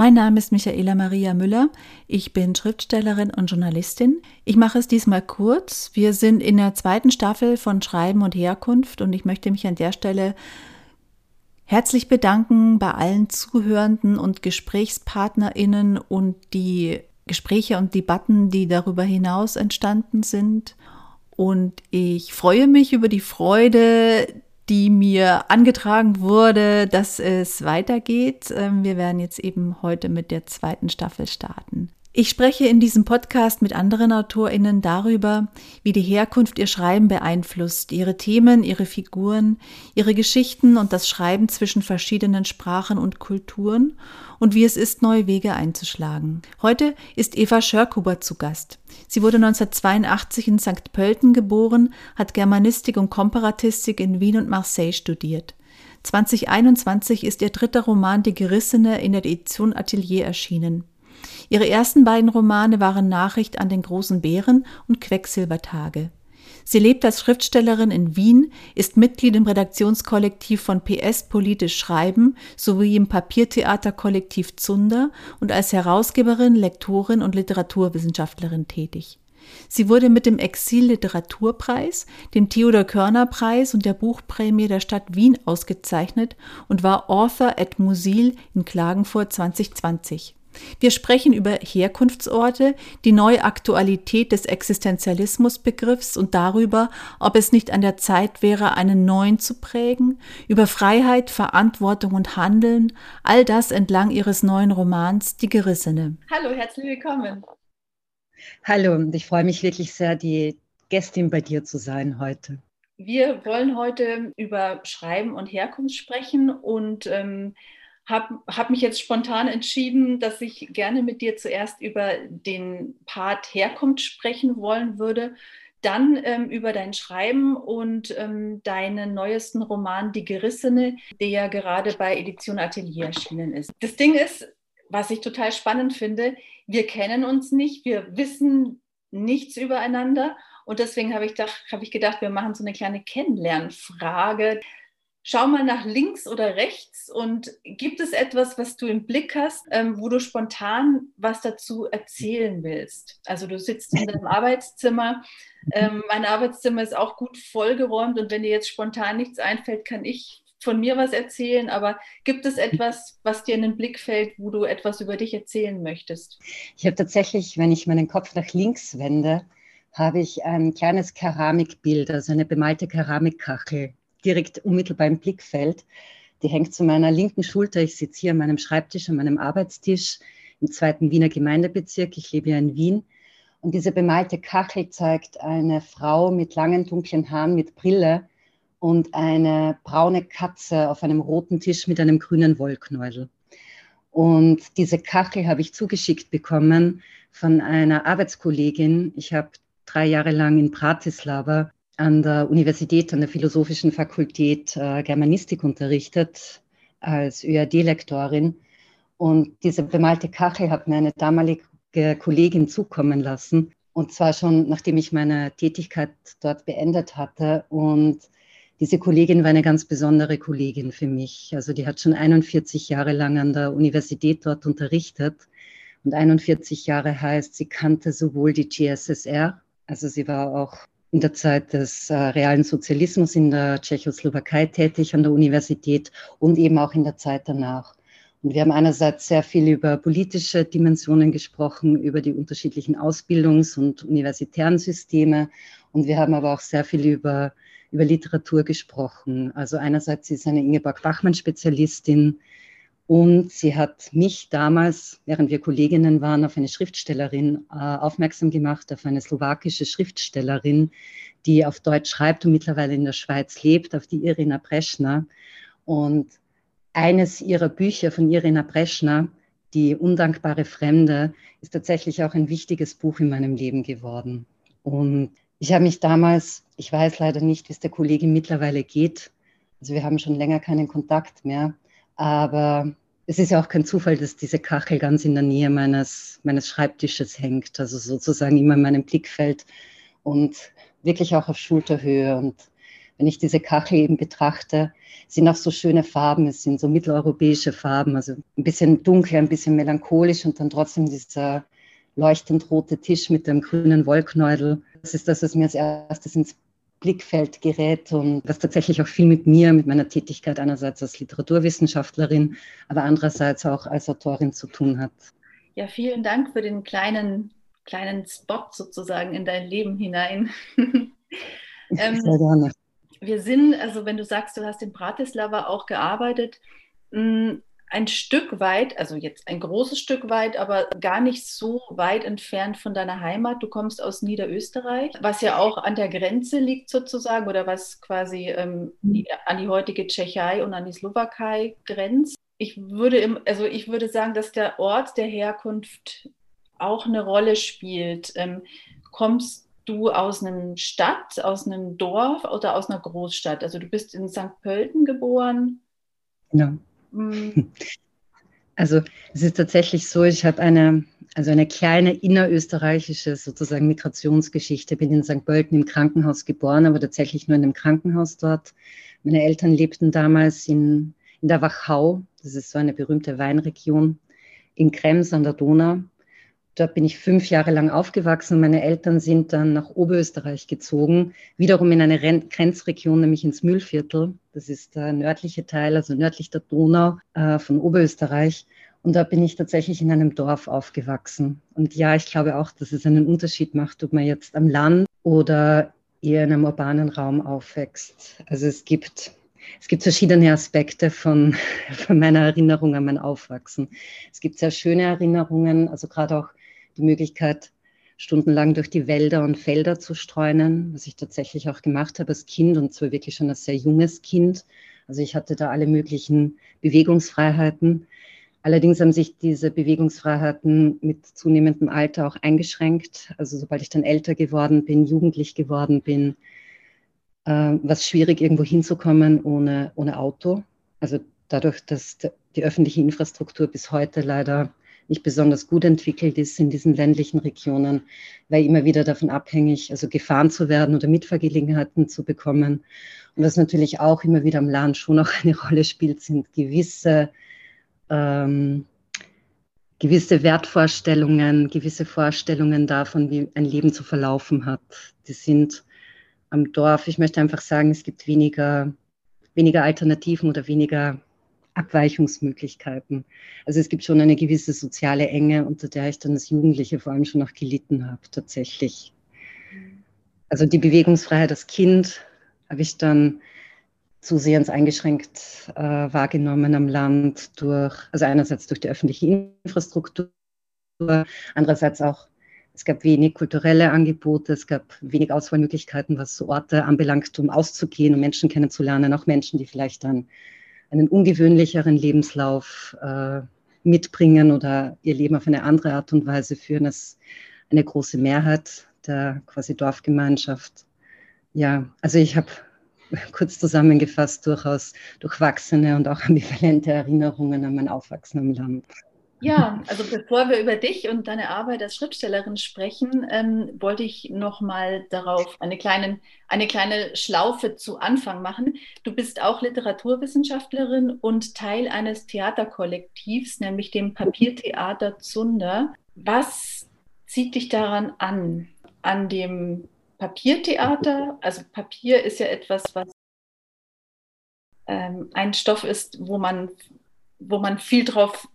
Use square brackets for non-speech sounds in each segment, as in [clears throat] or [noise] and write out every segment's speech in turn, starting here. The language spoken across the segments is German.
Mein Name ist Michaela Maria Müller. Ich bin Schriftstellerin und Journalistin. Ich mache es diesmal kurz. Wir sind in der zweiten Staffel von Schreiben und Herkunft und ich möchte mich an der Stelle herzlich bedanken bei allen Zuhörenden und GesprächspartnerInnen und die Gespräche und Debatten, die darüber hinaus entstanden sind. Und ich freue mich über die Freude, die mir angetragen wurde, dass es weitergeht. Ähm, wir werden jetzt eben heute mit der zweiten Staffel starten. Ich spreche in diesem Podcast mit anderen AutorInnen darüber, wie die Herkunft ihr Schreiben beeinflusst, ihre Themen, ihre Figuren, ihre Geschichten und das Schreiben zwischen verschiedenen Sprachen und Kulturen und wie es ist, neue Wege einzuschlagen. Heute ist Eva Schörkuber zu Gast. Sie wurde 1982 in St. Pölten geboren, hat Germanistik und Komparatistik in Wien und Marseille studiert. 2021 ist ihr dritter Roman Die Gerissene in der Edition Atelier erschienen. Ihre ersten beiden Romane waren Nachricht an den großen Bären und Quecksilbertage. Sie lebt als Schriftstellerin in Wien, ist Mitglied im Redaktionskollektiv von PS Politisch Schreiben sowie im Papiertheaterkollektiv Zunder und als Herausgeberin, Lektorin und Literaturwissenschaftlerin tätig. Sie wurde mit dem Exil-Literaturpreis, dem Theodor-Körner-Preis und der Buchprämie der Stadt Wien ausgezeichnet und war Author at Musil in Klagenfurt 2020. Wir sprechen über Herkunftsorte, die neue Aktualität des Existenzialismusbegriffs und darüber, ob es nicht an der Zeit wäre, einen neuen zu prägen, über Freiheit, Verantwortung und Handeln, all das entlang ihres neuen Romans Die Gerissene. Hallo, herzlich willkommen. Hallo, und ich freue mich wirklich sehr, die Gästin bei dir zu sein heute. Wir wollen heute über Schreiben und Herkunft sprechen und ähm, habe hab mich jetzt spontan entschieden, dass ich gerne mit dir zuerst über den Part Herkunft sprechen wollen würde, dann ähm, über dein Schreiben und ähm, deinen neuesten Roman Die Gerissene, der ja gerade bei Edition Atelier erschienen ist. Das Ding ist, was ich total spannend finde, wir kennen uns nicht, wir wissen nichts übereinander und deswegen habe ich, hab ich gedacht, wir machen so eine kleine Kennenlernfrage schau mal nach links oder rechts und gibt es etwas, was du im Blick hast, ähm, wo du spontan was dazu erzählen willst? Also du sitzt in deinem Arbeitszimmer. Ähm, mein Arbeitszimmer ist auch gut vollgeräumt und wenn dir jetzt spontan nichts einfällt, kann ich von mir was erzählen, aber gibt es etwas, was dir in den Blick fällt, wo du etwas über dich erzählen möchtest? Ich habe tatsächlich, wenn ich meinen Kopf nach links wende, habe ich ein kleines Keramikbild, also eine bemalte Keramikkachel direkt unmittelbar im Blickfeld. Die hängt zu meiner linken Schulter. Ich sitze hier an meinem Schreibtisch, an meinem Arbeitstisch im zweiten Wiener Gemeindebezirk. Ich lebe ja in Wien. Und diese bemalte Kachel zeigt eine Frau mit langen dunklen Haaren mit Brille und eine braune Katze auf einem roten Tisch mit einem grünen Wollknäuel. Und diese Kachel habe ich zugeschickt bekommen von einer Arbeitskollegin. Ich habe drei Jahre lang in Bratislava an der Universität, an der Philosophischen Fakultät äh, Germanistik unterrichtet als ÖAD-Lektorin. Und diese bemalte Kachel hat mir eine damalige Kollegin zukommen lassen. Und zwar schon, nachdem ich meine Tätigkeit dort beendet hatte. Und diese Kollegin war eine ganz besondere Kollegin für mich. Also die hat schon 41 Jahre lang an der Universität dort unterrichtet. Und 41 Jahre heißt, sie kannte sowohl die GSSR, also sie war auch in der Zeit des äh, realen Sozialismus in der Tschechoslowakei tätig an der Universität und eben auch in der Zeit danach. Und wir haben einerseits sehr viel über politische Dimensionen gesprochen, über die unterschiedlichen Ausbildungs- und universitären Systeme. Und wir haben aber auch sehr viel über, über Literatur gesprochen. Also einerseits ist eine Ingeborg Bachmann-Spezialistin, und sie hat mich damals, während wir Kolleginnen waren, auf eine Schriftstellerin äh, aufmerksam gemacht, auf eine slowakische Schriftstellerin, die auf Deutsch schreibt und mittlerweile in der Schweiz lebt, auf die Irina Preschner. Und eines ihrer Bücher von Irina Preschner, Die undankbare Fremde, ist tatsächlich auch ein wichtiges Buch in meinem Leben geworden. Und ich habe mich damals, ich weiß leider nicht, wie es der Kollegin mittlerweile geht, also wir haben schon länger keinen Kontakt mehr, aber es ist ja auch kein Zufall, dass diese Kachel ganz in der Nähe meines, meines Schreibtisches hängt, also sozusagen immer in meinem Blickfeld und wirklich auch auf Schulterhöhe. Und wenn ich diese Kachel eben betrachte, sind auch so schöne Farben. Es sind so mitteleuropäische Farben, also ein bisschen dunkel, ein bisschen melancholisch und dann trotzdem dieser leuchtend rote Tisch mit dem grünen Wollknäudel. Das ist das, was mir als erstes ins Blickfeld gerät und was tatsächlich auch viel mit mir, mit meiner Tätigkeit einerseits als Literaturwissenschaftlerin, aber andererseits auch als Autorin zu tun hat. Ja, vielen Dank für den kleinen, kleinen Spot sozusagen in dein Leben hinein. [laughs] ähm, Sehr gerne. Wir sind, also wenn du sagst, du hast in Bratislava auch gearbeitet, hm, ein Stück weit, also jetzt ein großes Stück weit, aber gar nicht so weit entfernt von deiner Heimat. Du kommst aus Niederösterreich, was ja auch an der Grenze liegt sozusagen oder was quasi ähm, mhm. an die heutige Tschechei und an die Slowakei grenzt. Ich würde, im, also ich würde sagen, dass der Ort der Herkunft auch eine Rolle spielt. Ähm, kommst du aus einer Stadt, aus einem Dorf oder aus einer Großstadt? Also du bist in St. Pölten geboren. Genau. Mhm. [laughs] Also es ist tatsächlich so, ich habe eine, also eine kleine innerösterreichische sozusagen Migrationsgeschichte. Bin in St. Pölten im Krankenhaus geboren, aber tatsächlich nur in einem Krankenhaus dort. Meine Eltern lebten damals in, in der Wachau, das ist so eine berühmte Weinregion, in Krems an der Donau. Dort bin ich fünf Jahre lang aufgewachsen. Meine Eltern sind dann nach Oberösterreich gezogen, wiederum in eine Grenzregion, nämlich ins Mühlviertel. Das ist der nördliche Teil, also nördlich der Donau äh, von Oberösterreich. Und da bin ich tatsächlich in einem Dorf aufgewachsen. Und ja, ich glaube auch, dass es einen Unterschied macht, ob man jetzt am Land oder eher in einem urbanen Raum aufwächst. Also es gibt es gibt verschiedene Aspekte von, [laughs] von meiner Erinnerung an mein Aufwachsen. Es gibt sehr schöne Erinnerungen, also gerade auch die Möglichkeit, stundenlang durch die Wälder und Felder zu streunen, was ich tatsächlich auch gemacht habe als Kind und zwar wirklich schon als sehr junges Kind. Also ich hatte da alle möglichen Bewegungsfreiheiten. Allerdings haben sich diese Bewegungsfreiheiten mit zunehmendem Alter auch eingeschränkt. Also sobald ich dann älter geworden bin, jugendlich geworden bin, äh, war es schwierig, irgendwo hinzukommen ohne, ohne Auto. Also dadurch, dass die öffentliche Infrastruktur bis heute leider nicht besonders gut entwickelt ist in diesen ländlichen Regionen, weil immer wieder davon abhängig, also gefahren zu werden oder Mitfahrgelegenheiten zu bekommen. Und was natürlich auch immer wieder am Land schon auch eine [laughs] Rolle spielt, sind gewisse, ähm, gewisse Wertvorstellungen, gewisse Vorstellungen davon, wie ein Leben zu verlaufen hat. Die sind am Dorf, ich möchte einfach sagen, es gibt weniger, weniger Alternativen oder weniger Abweichungsmöglichkeiten. Also es gibt schon eine gewisse soziale Enge, unter der ich dann als Jugendliche vor allem schon noch gelitten habe, tatsächlich. Also die Bewegungsfreiheit als Kind habe ich dann zusehends eingeschränkt äh, wahrgenommen am Land durch, also einerseits durch die öffentliche Infrastruktur, andererseits auch, es gab wenig kulturelle Angebote, es gab wenig Auswahlmöglichkeiten, was so Orte anbelangt, um auszugehen, um Menschen kennenzulernen, auch Menschen, die vielleicht dann einen ungewöhnlicheren Lebenslauf äh, mitbringen oder ihr Leben auf eine andere Art und Weise führen als eine große Mehrheit der quasi Dorfgemeinschaft. Ja, also ich habe [laughs] kurz zusammengefasst durchaus durchwachsene und auch ambivalente Erinnerungen an mein Aufwachsen im Land. Ja, also bevor wir über dich und deine Arbeit als Schriftstellerin sprechen, ähm, wollte ich noch mal darauf eine, kleine, eine kleine Schlaufe zu Anfang machen. Du bist auch Literaturwissenschaftlerin und Teil eines Theaterkollektivs, nämlich dem Papiertheater Zunder. Was zieht dich daran an, an dem Papiertheater? Also Papier ist ja etwas, was ähm, ein Stoff ist, wo man wo man viel drauf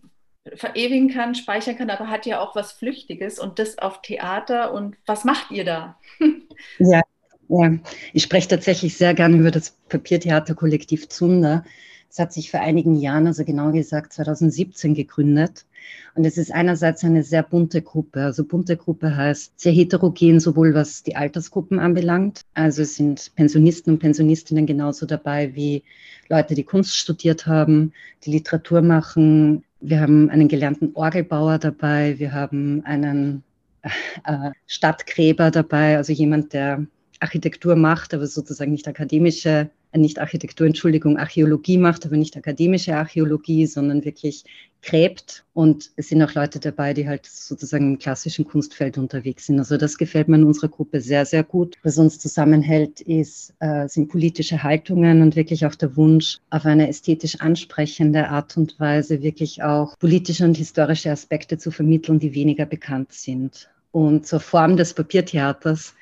verewigen kann, speichern kann, aber hat ja auch was Flüchtiges und das auf Theater. Und was macht ihr da? [laughs] ja, ja, ich spreche tatsächlich sehr gerne über das Papiertheaterkollektiv Zunder. Es hat sich vor einigen Jahren, also genau gesagt 2017, gegründet. Und es ist einerseits eine sehr bunte Gruppe. Also bunte Gruppe heißt sehr heterogen, sowohl was die Altersgruppen anbelangt. Also es sind Pensionisten und Pensionistinnen genauso dabei wie Leute, die Kunst studiert haben, die Literatur machen, wir haben einen gelernten Orgelbauer dabei, wir haben einen äh, Stadtgräber dabei, also jemand, der Architektur macht, aber sozusagen nicht akademische, äh, nicht Architektur, Entschuldigung, Archäologie macht, aber nicht akademische Archäologie, sondern wirklich gräbt. Und es sind auch Leute dabei, die halt sozusagen im klassischen Kunstfeld unterwegs sind. Also das gefällt mir in unserer Gruppe sehr, sehr gut. Was uns zusammenhält, ist, äh, sind politische Haltungen und wirklich auch der Wunsch, auf eine ästhetisch ansprechende Art und Weise wirklich auch politische und historische Aspekte zu vermitteln, die weniger bekannt sind. Und zur Form des Papiertheaters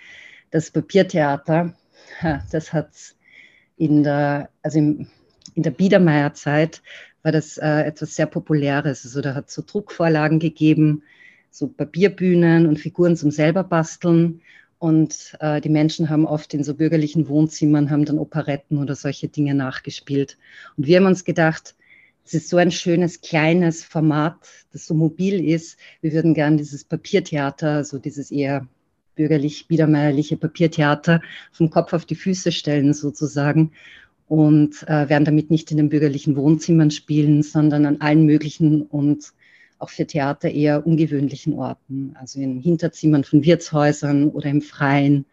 das Papiertheater, das hat in der, also im, in der Biedermeierzeit war das äh, etwas sehr Populäres. Also da hat es so Druckvorlagen gegeben, so Papierbühnen und Figuren zum selber basteln. Und äh, die Menschen haben oft in so bürgerlichen Wohnzimmern, haben dann Operetten oder solche Dinge nachgespielt. Und wir haben uns gedacht, es ist so ein schönes, kleines Format, das so mobil ist. Wir würden gern dieses Papiertheater, so dieses eher bürgerlich biedermeierliche Papiertheater vom Kopf auf die Füße stellen sozusagen und äh, werden damit nicht in den bürgerlichen Wohnzimmern spielen, sondern an allen möglichen und auch für Theater eher ungewöhnlichen Orten, also in Hinterzimmern von Wirtshäusern oder im Freien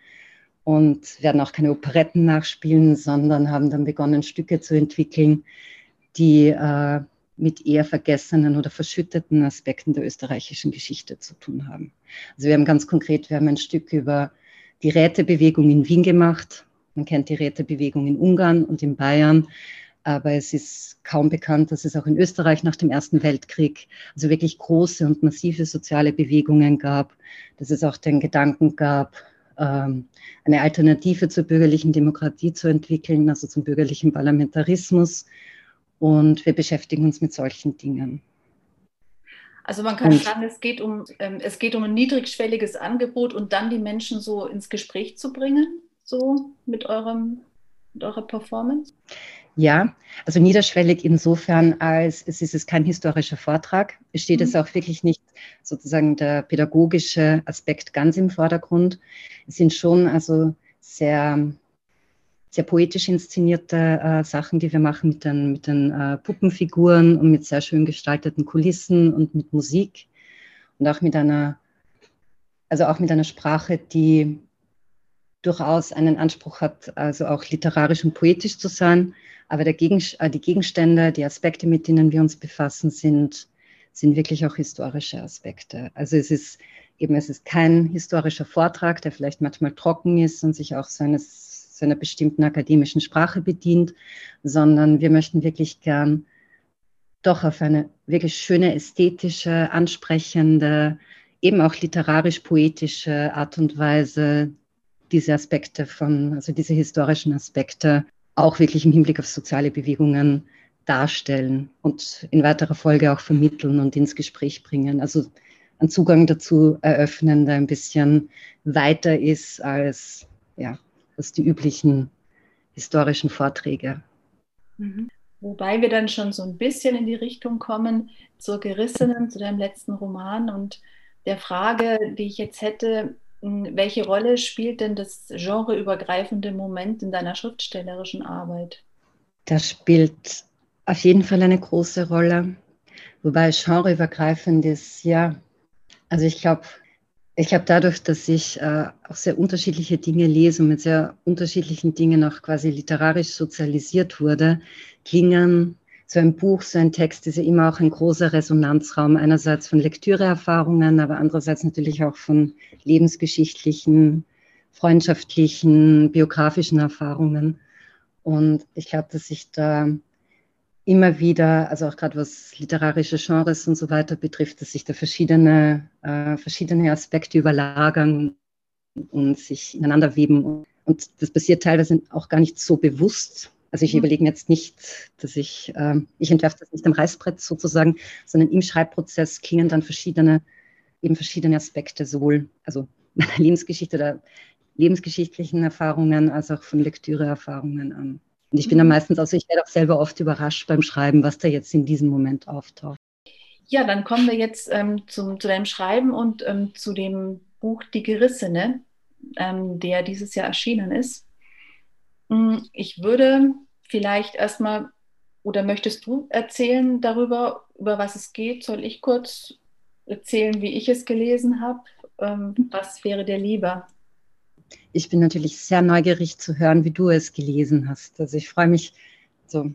und werden auch keine Operetten nachspielen, sondern haben dann begonnen, Stücke zu entwickeln, die äh, mit eher vergessenen oder verschütteten Aspekten der österreichischen Geschichte zu tun haben. Also wir haben ganz konkret, wir haben ein Stück über die Rätebewegung in Wien gemacht. Man kennt die Rätebewegung in Ungarn und in Bayern, aber es ist kaum bekannt, dass es auch in Österreich nach dem Ersten Weltkrieg also wirklich große und massive soziale Bewegungen gab, dass es auch den Gedanken gab, ähm, eine Alternative zur bürgerlichen Demokratie zu entwickeln, also zum bürgerlichen Parlamentarismus und wir beschäftigen uns mit solchen Dingen. Also man kann und, sagen, es geht, um, ähm, es geht um ein niedrigschwelliges Angebot und dann die Menschen so ins Gespräch zu bringen, so mit, eurem, mit eurer Performance? Ja, also niederschwellig insofern, als es ist es kein historischer Vortrag. Es steht mhm. es auch wirklich nicht sozusagen der pädagogische Aspekt ganz im Vordergrund. Es sind schon also sehr sehr poetisch inszenierte äh, Sachen, die wir machen mit den, mit den äh, Puppenfiguren und mit sehr schön gestalteten Kulissen und mit Musik und auch mit einer, also auch mit einer Sprache, die durchaus einen Anspruch hat, also auch literarisch und poetisch zu sein. Aber Gegen, äh, die Gegenstände, die Aspekte, mit denen wir uns befassen, sind, sind wirklich auch historische Aspekte. Also es ist eben, es ist kein historischer Vortrag, der vielleicht manchmal trocken ist und sich auch seines zu einer bestimmten akademischen Sprache bedient, sondern wir möchten wirklich gern doch auf eine wirklich schöne, ästhetische, ansprechende, eben auch literarisch-poetische Art und Weise diese Aspekte von, also diese historischen Aspekte auch wirklich im Hinblick auf soziale Bewegungen darstellen und in weiterer Folge auch vermitteln und ins Gespräch bringen. Also einen Zugang dazu eröffnen, der ein bisschen weiter ist als ja, als die üblichen historischen Vorträge. Mhm. Wobei wir dann schon so ein bisschen in die Richtung kommen zur Gerissenen, zu deinem letzten Roman und der Frage, die ich jetzt hätte, welche Rolle spielt denn das genreübergreifende Moment in deiner schriftstellerischen Arbeit? Das spielt auf jeden Fall eine große Rolle, wobei genreübergreifend ist, ja. Also ich glaube, ich glaube, dadurch, dass ich äh, auch sehr unterschiedliche Dinge lese und mit sehr unterschiedlichen Dingen auch quasi literarisch sozialisiert wurde, klingen so ein Buch, so ein Text ist ja immer auch ein großer Resonanzraum, einerseits von Lektüreerfahrungen, aber andererseits natürlich auch von lebensgeschichtlichen, freundschaftlichen, biografischen Erfahrungen. Und ich glaube, dass ich da immer wieder, also auch gerade was literarische Genres und so weiter betrifft, dass sich da verschiedene, äh, verschiedene Aspekte überlagern und sich ineinander weben. Und das passiert teilweise auch gar nicht so bewusst. Also ich mhm. überlege mir jetzt nicht, dass ich, äh, ich entwerfe das nicht am Reißbrett sozusagen, sondern im Schreibprozess klingen dann verschiedene, eben verschiedene Aspekte, sowohl also meiner [laughs] Lebensgeschichte oder lebensgeschichtlichen Erfahrungen als auch von Lektüreerfahrungen an. Und ich bin dann mhm. meistens, also ich werde auch selber oft überrascht beim Schreiben, was da jetzt in diesem Moment auftaucht. Ja, dann kommen wir jetzt ähm, zum, zu deinem Schreiben und ähm, zu dem Buch Die Gerissene, ähm, der dieses Jahr erschienen ist. Hm, ich würde vielleicht erstmal, oder möchtest du erzählen darüber, über was es geht? Soll ich kurz erzählen, wie ich es gelesen habe? Ähm, was wäre dir lieber? Ich bin natürlich sehr neugierig zu hören, wie du es gelesen hast. Also ich freue mich so.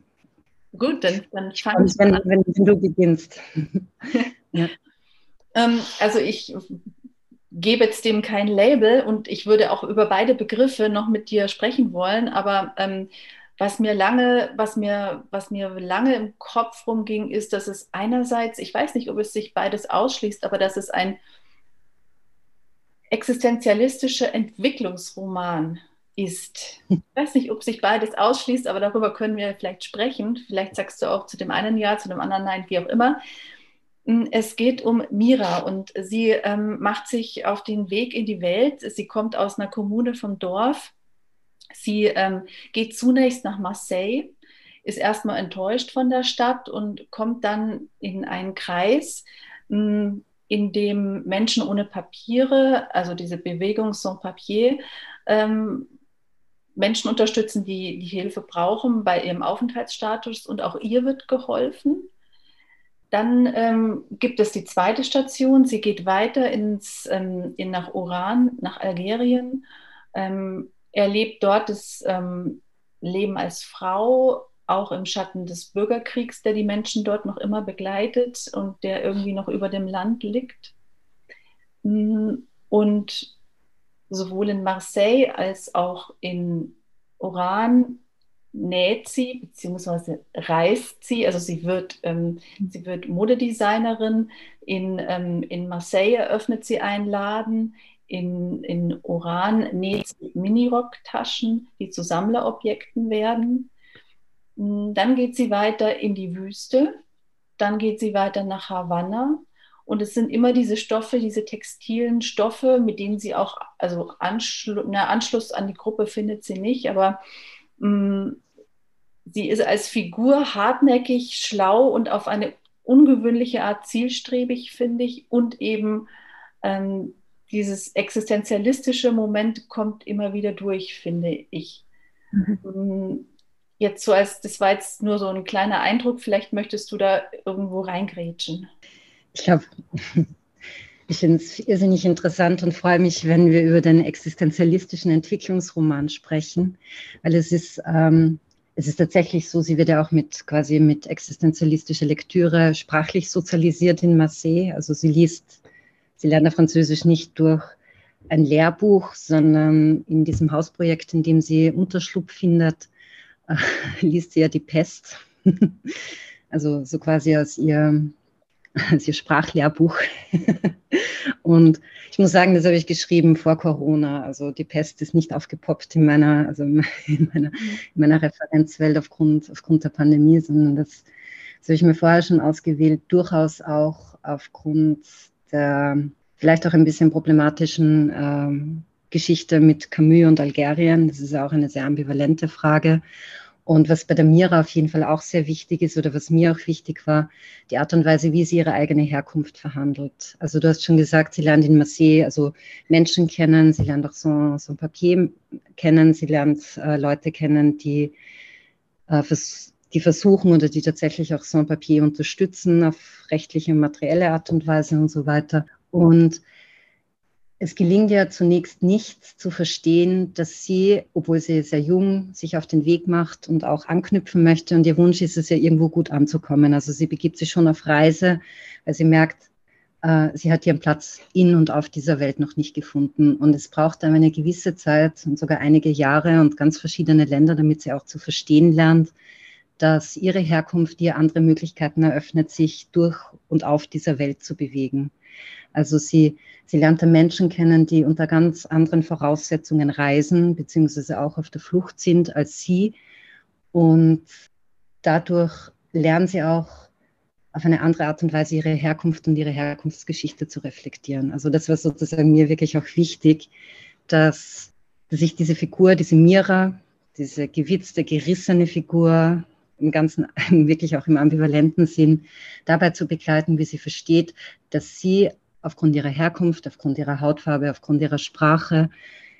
Gut, dann, dann fange ich wenn, an. Wenn, wenn du beginnst. [laughs] ja. ähm, also ich gebe jetzt dem kein Label und ich würde auch über beide Begriffe noch mit dir sprechen wollen, aber ähm, was mir lange, was mir, was mir lange im Kopf rumging, ist, dass es einerseits, ich weiß nicht, ob es sich beides ausschließt, aber dass es ein existenzialistischer Entwicklungsroman ist. Ich weiß nicht, ob sich beides ausschließt, aber darüber können wir vielleicht sprechen. Vielleicht sagst du auch zu dem einen Ja, zu dem anderen Nein, wie auch immer. Es geht um Mira und sie ähm, macht sich auf den Weg in die Welt. Sie kommt aus einer Kommune vom Dorf. Sie ähm, geht zunächst nach Marseille, ist erstmal enttäuscht von der Stadt und kommt dann in einen Kreis, mh, in dem Menschen ohne Papiere, also diese Bewegung Sans Papier, ähm, Menschen unterstützen, die die Hilfe brauchen bei ihrem Aufenthaltsstatus und auch ihr wird geholfen. Dann ähm, gibt es die zweite Station. Sie geht weiter ins, ähm, in, nach Oran, nach Algerien, ähm, erlebt dort das ähm, Leben als Frau, auch im Schatten des Bürgerkriegs, der die Menschen dort noch immer begleitet und der irgendwie noch über dem Land liegt. Mm, und sowohl in Marseille als auch in Oran näht sie bzw. reist sie, also sie wird, ähm, sie wird Modedesignerin. In, ähm, in Marseille eröffnet sie einen Laden. In, in Oran näht sie Minirock-Taschen, die zu Sammlerobjekten werden. Hm, dann geht sie weiter in die Wüste, dann geht sie weiter nach Havanna und es sind immer diese Stoffe, diese textilen Stoffe, mit denen sie auch, also Anschlu na, Anschluss an die Gruppe findet sie nicht, aber mh, hm, sie ist als Figur hartnäckig, schlau und auf eine ungewöhnliche Art zielstrebig, finde ich, und eben ähm, dieses existenzialistische Moment kommt immer wieder durch, finde ich. Mhm. Jetzt so als, das war jetzt nur so ein kleiner Eindruck, vielleicht möchtest du da irgendwo reingrätschen. Ich glaube, [laughs] ich finde es irrsinnig interessant und freue mich, wenn wir über den existenzialistischen Entwicklungsroman sprechen, weil es ist, ähm, es ist tatsächlich so, sie wird ja auch mit quasi mit existenzialistischer Lektüre sprachlich sozialisiert in Marseille. Also sie liest, sie lernt Französisch nicht durch ein Lehrbuch, sondern in diesem Hausprojekt, in dem sie Unterschlupf findet, äh, [laughs] liest sie ja die Pest. [laughs] also so quasi aus ihr, aus ihr Sprachlehrbuch. [laughs] Und ich muss sagen, das habe ich geschrieben vor Corona. Also die Pest ist nicht aufgepoppt in meiner, also in meiner, in meiner Referenzwelt aufgrund, aufgrund der Pandemie, sondern das, das habe ich mir vorher schon ausgewählt, durchaus auch aufgrund der vielleicht auch ein bisschen problematischen ähm, Geschichte mit Camus und Algerien. Das ist auch eine sehr ambivalente Frage. Und was bei der Mira auf jeden Fall auch sehr wichtig ist oder was mir auch wichtig war, die Art und Weise, wie sie ihre eigene Herkunft verhandelt. Also du hast schon gesagt, sie lernt in Marseille also Menschen kennen, sie lernt auch so, so ein Papier kennen, sie lernt äh, Leute kennen, die, äh, vers die versuchen oder die tatsächlich auch so ein Papier unterstützen auf rechtliche und materielle Art und Weise und so weiter. Und es gelingt ja zunächst nicht zu verstehen, dass sie, obwohl sie sehr jung sich auf den Weg macht und auch anknüpfen möchte, und ihr Wunsch ist es ja irgendwo gut anzukommen. Also sie begibt sich schon auf Reise, weil sie merkt, äh, sie hat ihren Platz in und auf dieser Welt noch nicht gefunden. Und es braucht dann eine gewisse Zeit und sogar einige Jahre und ganz verschiedene Länder, damit sie auch zu verstehen lernt, dass ihre Herkunft ihr andere Möglichkeiten eröffnet, sich durch und auf dieser Welt zu bewegen. Also sie, sie lernte Menschen kennen, die unter ganz anderen Voraussetzungen reisen, beziehungsweise auch auf der Flucht sind als sie. Und dadurch lernen sie auch auf eine andere Art und Weise ihre Herkunft und ihre Herkunftsgeschichte zu reflektieren. Also das war sozusagen mir wirklich auch wichtig, dass, dass ich diese Figur, diese Mira, diese gewitzte, gerissene Figur, im ganzen, [laughs] wirklich auch im ambivalenten Sinn, dabei zu begleiten, wie sie versteht, dass sie aufgrund ihrer Herkunft, aufgrund ihrer Hautfarbe, aufgrund ihrer Sprache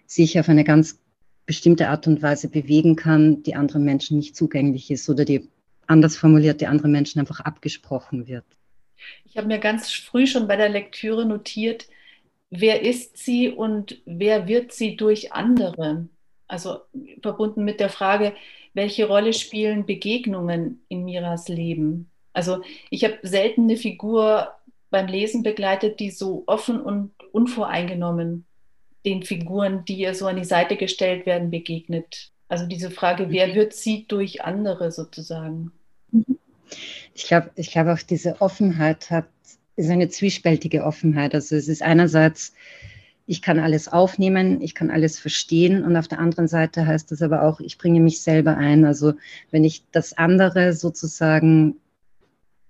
sich auf eine ganz bestimmte Art und Weise bewegen kann, die anderen Menschen nicht zugänglich ist oder die anders formuliert, die anderen Menschen einfach abgesprochen wird. Ich habe mir ganz früh schon bei der Lektüre notiert, wer ist sie und wer wird sie durch andere? Also verbunden mit der Frage, welche Rolle spielen Begegnungen in Miras Leben? Also ich habe selten eine Figur beim Lesen begleitet, die so offen und unvoreingenommen den Figuren, die ihr so an die Seite gestellt werden, begegnet. Also diese Frage, wer mhm. wird sie durch andere sozusagen? Ich glaube, ich glaube auch diese Offenheit hat, ist eine zwiespältige Offenheit. Also es ist einerseits, ich kann alles aufnehmen, ich kann alles verstehen und auf der anderen Seite heißt das aber auch, ich bringe mich selber ein. Also wenn ich das andere sozusagen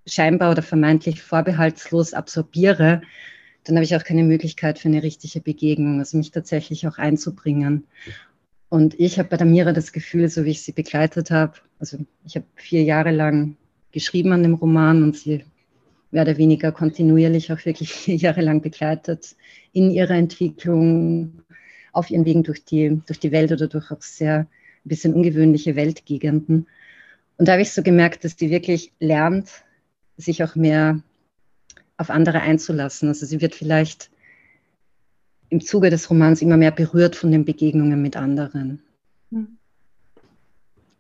scheinbar oder vermeintlich vorbehaltslos absorbiere, dann habe ich auch keine Möglichkeit für eine richtige Begegnung, also mich tatsächlich auch einzubringen. Und ich habe bei der Mira das Gefühl, so wie ich sie begleitet habe, also ich habe vier Jahre lang geschrieben an dem Roman und sie mehr oder weniger kontinuierlich auch wirklich [laughs] vier Jahre lang begleitet in ihrer Entwicklung, auf ihren Wegen durch die, durch die Welt oder durch auch sehr ein bisschen ungewöhnliche Weltgegenden. Und da habe ich so gemerkt, dass sie wirklich lernt, sich auch mehr auf andere einzulassen. Also sie wird vielleicht im Zuge des Romans immer mehr berührt von den Begegnungen mit anderen. Mhm.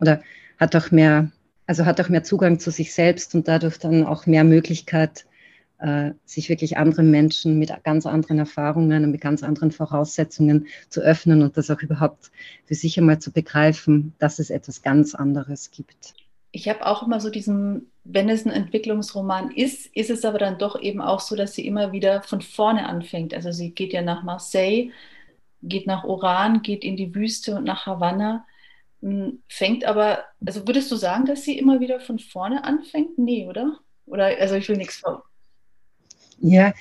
Oder hat auch mehr, also hat auch mehr Zugang zu sich selbst und dadurch dann auch mehr Möglichkeit, äh, sich wirklich anderen Menschen mit ganz anderen Erfahrungen und mit ganz anderen Voraussetzungen zu öffnen und das auch überhaupt für sich einmal zu begreifen, dass es etwas ganz anderes gibt ich habe auch immer so diesen, wenn es ein Entwicklungsroman ist, ist es aber dann doch eben auch so, dass sie immer wieder von vorne anfängt. Also sie geht ja nach Marseille, geht nach Oran, geht in die Wüste und nach Havanna, hm, fängt aber, also würdest du sagen, dass sie immer wieder von vorne anfängt? Nee, oder? Oder, also ich will nichts vor. Ja,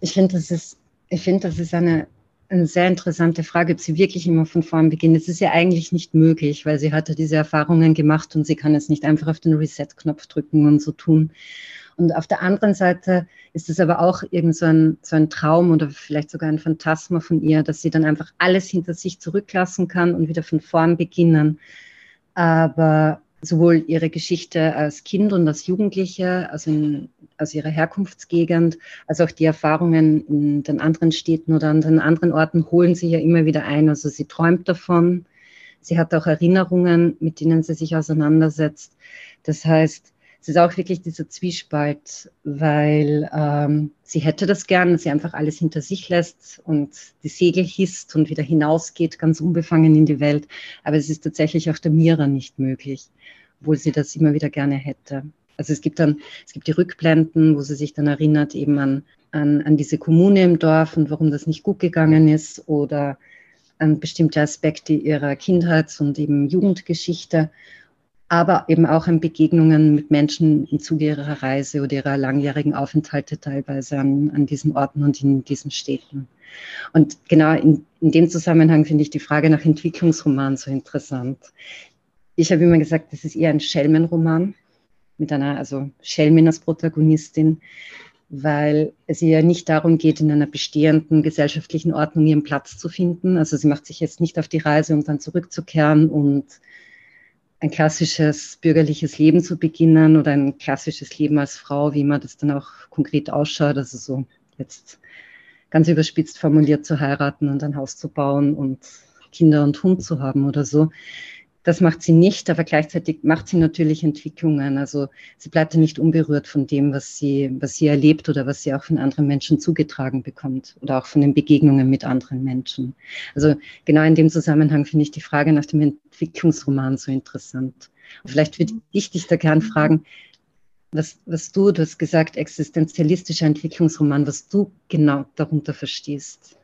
ich finde, das ist, ich finde, das ist eine eine sehr interessante Frage, ob sie wirklich immer von vorn beginnt. Es ist ja eigentlich nicht möglich, weil sie hatte diese Erfahrungen gemacht und sie kann es nicht einfach auf den Reset-Knopf drücken und so tun. Und auf der anderen Seite ist es aber auch irgend so ein, so ein Traum oder vielleicht sogar ein Phantasma von ihr, dass sie dann einfach alles hinter sich zurücklassen kann und wieder von vorn beginnen. Aber sowohl ihre Geschichte als Kind und als Jugendliche, also in, aus ihrer Herkunftsgegend, als auch die Erfahrungen in den anderen Städten oder an den anderen Orten holen sie ja immer wieder ein. Also sie träumt davon. Sie hat auch Erinnerungen, mit denen sie sich auseinandersetzt. Das heißt, es ist auch wirklich dieser Zwiespalt, weil ähm, sie hätte das gern, dass sie einfach alles hinter sich lässt und die Segel hisst und wieder hinausgeht, ganz unbefangen in die Welt. Aber es ist tatsächlich auch der Mira nicht möglich, obwohl sie das immer wieder gerne hätte. Also es gibt dann, es gibt die Rückblenden, wo sie sich dann erinnert eben an, an, an diese Kommune im Dorf und warum das nicht gut gegangen ist oder an bestimmte Aspekte ihrer Kindheits- und eben Jugendgeschichte aber eben auch an Begegnungen mit Menschen im Zuge ihrer Reise oder ihrer langjährigen Aufenthalte teilweise an, an diesen Orten und in diesen Städten. Und genau in, in dem Zusammenhang finde ich die Frage nach Entwicklungsroman so interessant. Ich habe immer gesagt, das ist eher ein Schelmenroman mit einer, also Schelmin als Protagonistin, weil es ihr nicht darum geht, in einer bestehenden gesellschaftlichen Ordnung ihren Platz zu finden. Also sie macht sich jetzt nicht auf die Reise, um dann zurückzukehren und ein klassisches bürgerliches Leben zu beginnen oder ein klassisches Leben als Frau, wie man das dann auch konkret ausschaut. Also so jetzt ganz überspitzt formuliert zu heiraten und ein Haus zu bauen und Kinder und Hund zu haben oder so. Das macht sie nicht, aber gleichzeitig macht sie natürlich Entwicklungen. Also sie bleibt ja nicht unberührt von dem, was sie, was sie erlebt oder was sie auch von anderen Menschen zugetragen bekommt oder auch von den Begegnungen mit anderen Menschen. Also genau in dem Zusammenhang finde ich die Frage nach dem Entwicklungsroman so interessant. Vielleicht würde ich dich da gern fragen, was, was du, du hast gesagt, existenzialistischer Entwicklungsroman, was du genau darunter verstehst.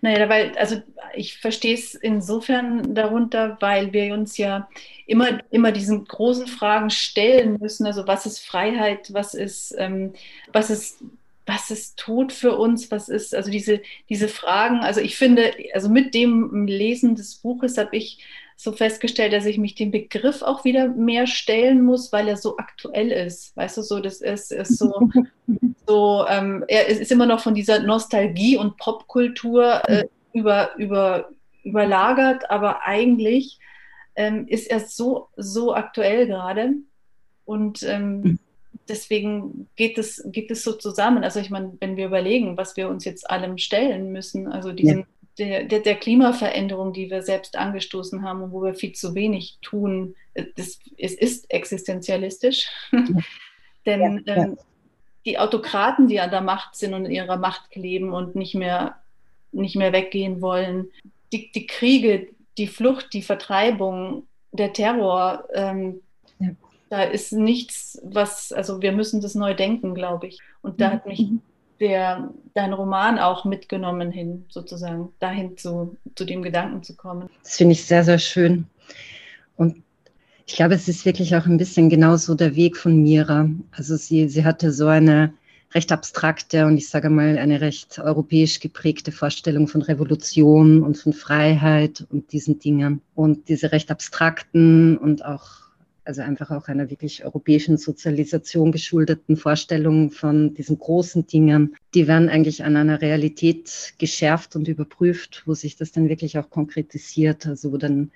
Naja, weil, also ich verstehe es insofern darunter, weil wir uns ja immer, immer diesen großen Fragen stellen müssen. Also was ist Freiheit, was ist, ähm, was ist, was ist Tod für uns, was ist, also diese, diese Fragen, also ich finde, also mit dem Lesen des Buches habe ich so festgestellt, dass ich mich dem Begriff auch wieder mehr stellen muss, weil er so aktuell ist. Weißt du, so, das ist, ist so, [laughs] so ähm, er ist immer noch von dieser Nostalgie und Popkultur äh, über, über, überlagert, aber eigentlich ähm, ist er so, so aktuell gerade. Und ähm, deswegen geht es, geht es so zusammen. Also ich meine, wenn wir überlegen, was wir uns jetzt allem stellen müssen, also diesen, ja. Der, der, der, Klimaveränderung, die wir selbst angestoßen haben und wo wir viel zu wenig tun, das, es ist existenzialistisch. Ja. [laughs] Denn ja, ähm, die Autokraten, die an der Macht sind und in ihrer Macht kleben und nicht mehr, nicht mehr weggehen wollen, die, die Kriege, die Flucht, die Vertreibung, der Terror, ähm, ja. da ist nichts, was, also wir müssen das neu denken, glaube ich. Und da hat mich mhm. Der, dein Roman auch mitgenommen hin, sozusagen, dahin zu, zu dem Gedanken zu kommen. Das finde ich sehr, sehr schön. Und ich glaube, es ist wirklich auch ein bisschen genauso der Weg von Mira. Also sie, sie hatte so eine recht abstrakte und ich sage mal eine recht europäisch geprägte Vorstellung von Revolution und von Freiheit und diesen Dingen. Und diese recht abstrakten und auch, also einfach auch einer wirklich europäischen Sozialisation geschuldeten Vorstellung von diesen großen Dingen, die werden eigentlich an einer Realität geschärft und überprüft, wo sich das dann wirklich auch konkretisiert, also wo dann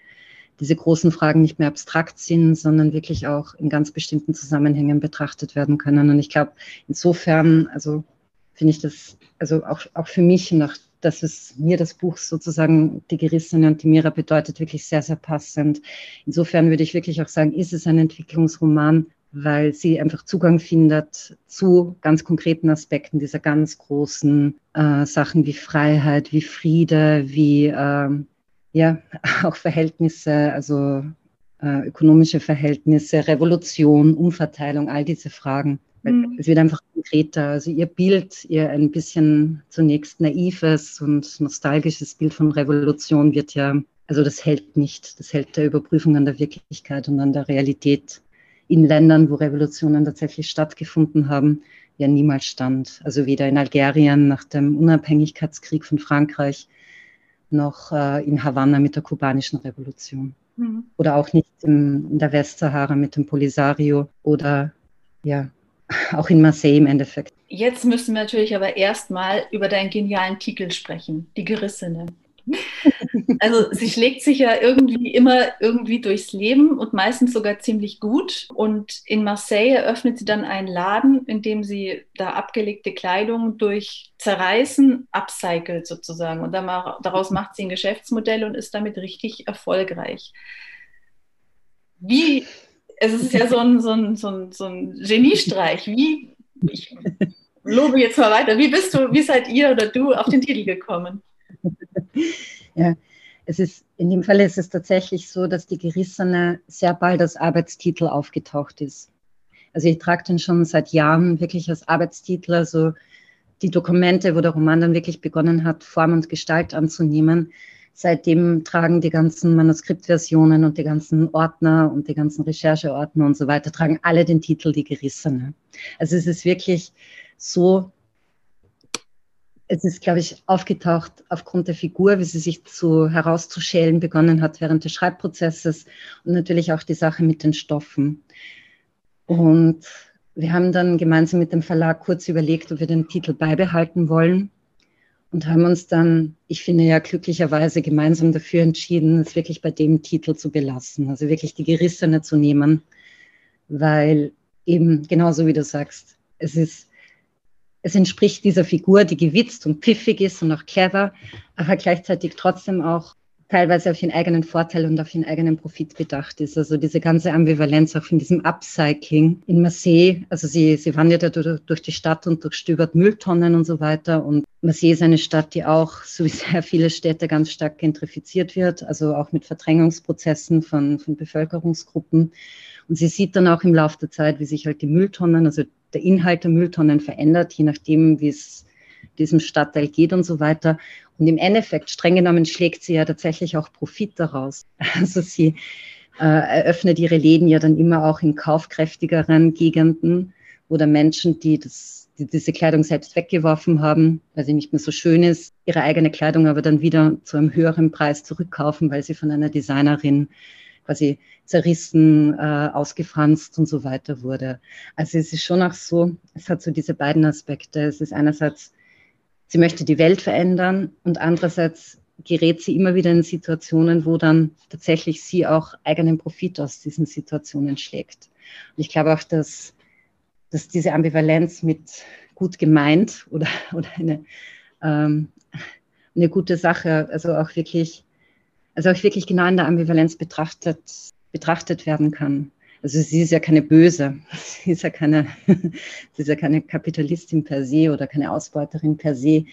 diese großen Fragen nicht mehr abstrakt sind, sondern wirklich auch in ganz bestimmten Zusammenhängen betrachtet werden können. Und ich glaube, insofern, also finde ich das, also auch, auch für mich, nach, dass es mir das Buch sozusagen Die Gerissene und die Mira bedeutet, wirklich sehr, sehr passend. Insofern würde ich wirklich auch sagen, ist es ein Entwicklungsroman, weil sie einfach Zugang findet zu ganz konkreten Aspekten dieser ganz großen äh, Sachen wie Freiheit, wie Friede, wie äh, ja, [laughs] auch Verhältnisse, also äh, ökonomische Verhältnisse, Revolution, Umverteilung, all diese Fragen. Mhm. Es wird einfach konkreter. Also ihr Bild, ihr ein bisschen zunächst naives und nostalgisches Bild von Revolution wird ja, also das hält nicht. Das hält der Überprüfung an der Wirklichkeit und an der Realität in Ländern, wo Revolutionen tatsächlich stattgefunden haben, ja niemals stand. Also weder in Algerien nach dem Unabhängigkeitskrieg von Frankreich, noch äh, in Havanna mit der kubanischen Revolution. Mhm. Oder auch nicht in der Westsahara mit dem Polisario oder ja, auch in Marseille im Endeffekt. Jetzt müssen wir natürlich aber erstmal über deinen genialen Titel sprechen, Die Gerissene. [laughs] Also sie schlägt sich ja irgendwie immer irgendwie durchs Leben und meistens sogar ziemlich gut. Und in Marseille eröffnet sie dann einen Laden, in dem sie da abgelegte Kleidung durch Zerreißen upcycelt sozusagen. Und daraus macht sie ein Geschäftsmodell und ist damit richtig erfolgreich. Wie, es ist ja so ein, so ein, so ein, so ein Geniestreich. Wie, ich lobe jetzt mal weiter, wie bist du, wie seid ihr oder du auf den Titel gekommen? [laughs] Ja, es ist, in dem Fall ist es tatsächlich so, dass die Gerissene sehr bald als Arbeitstitel aufgetaucht ist. Also ich trage den schon seit Jahren wirklich als Arbeitstitel, also die Dokumente, wo der Roman dann wirklich begonnen hat, Form und Gestalt anzunehmen. Seitdem tragen die ganzen Manuskriptversionen und die ganzen Ordner und die ganzen Rechercheordner und so weiter, tragen alle den Titel Die Gerissene. Also es ist wirklich so es ist, glaube ich, aufgetaucht aufgrund der Figur, wie sie sich zu, herauszuschälen begonnen hat während des Schreibprozesses und natürlich auch die Sache mit den Stoffen. Und wir haben dann gemeinsam mit dem Verlag kurz überlegt, ob wir den Titel beibehalten wollen und haben uns dann, ich finde ja glücklicherweise gemeinsam dafür entschieden, es wirklich bei dem Titel zu belassen, also wirklich die Gerissene zu nehmen, weil eben genauso wie du sagst, es ist es entspricht dieser Figur, die gewitzt und pfiffig ist und auch clever, aber gleichzeitig trotzdem auch teilweise auf ihren eigenen Vorteil und auf ihren eigenen Profit bedacht ist. Also diese ganze Ambivalenz auch von diesem Upcycling in Marseille. Also sie, sie wandert ja durch, durch die Stadt und durchstöbert Mülltonnen und so weiter. Und Marseille ist eine Stadt, die auch, so wie sehr viele Städte, ganz stark gentrifiziert wird, also auch mit Verdrängungsprozessen von, von Bevölkerungsgruppen. Und sie sieht dann auch im Laufe der Zeit, wie sich halt die Mülltonnen, also der Inhalt der Mülltonnen verändert, je nachdem, wie es diesem Stadtteil geht und so weiter. Und im Endeffekt, streng genommen, schlägt sie ja tatsächlich auch Profit daraus. [laughs] Also sie äh, eröffnet ihre Läden ja dann immer auch in kaufkräftigeren Gegenden, dann Menschen, die, das, die diese Kleidung selbst weggeworfen haben, weil sie nicht mehr so schön ist, ihre eigene Kleidung aber dann wieder zu einem höheren Preis zurückkaufen, weil sie von einer Designerin quasi zerrissen, äh, ausgefranst und so weiter wurde. Also es ist schon auch so, es hat so diese beiden Aspekte. Es ist einerseits, sie möchte die Welt verändern und andererseits gerät sie immer wieder in Situationen, wo dann tatsächlich sie auch eigenen Profit aus diesen Situationen schlägt. Und ich glaube auch, dass dass diese Ambivalenz mit gut gemeint oder, [laughs] oder eine, ähm, eine gute Sache, also auch wirklich, also auch wirklich genau in der Ambivalenz betrachtet, betrachtet werden kann. Also sie ist ja keine Böse, [laughs] sie ist ja keine, [laughs] sie ist ja keine Kapitalistin per se oder keine Ausbeuterin per se.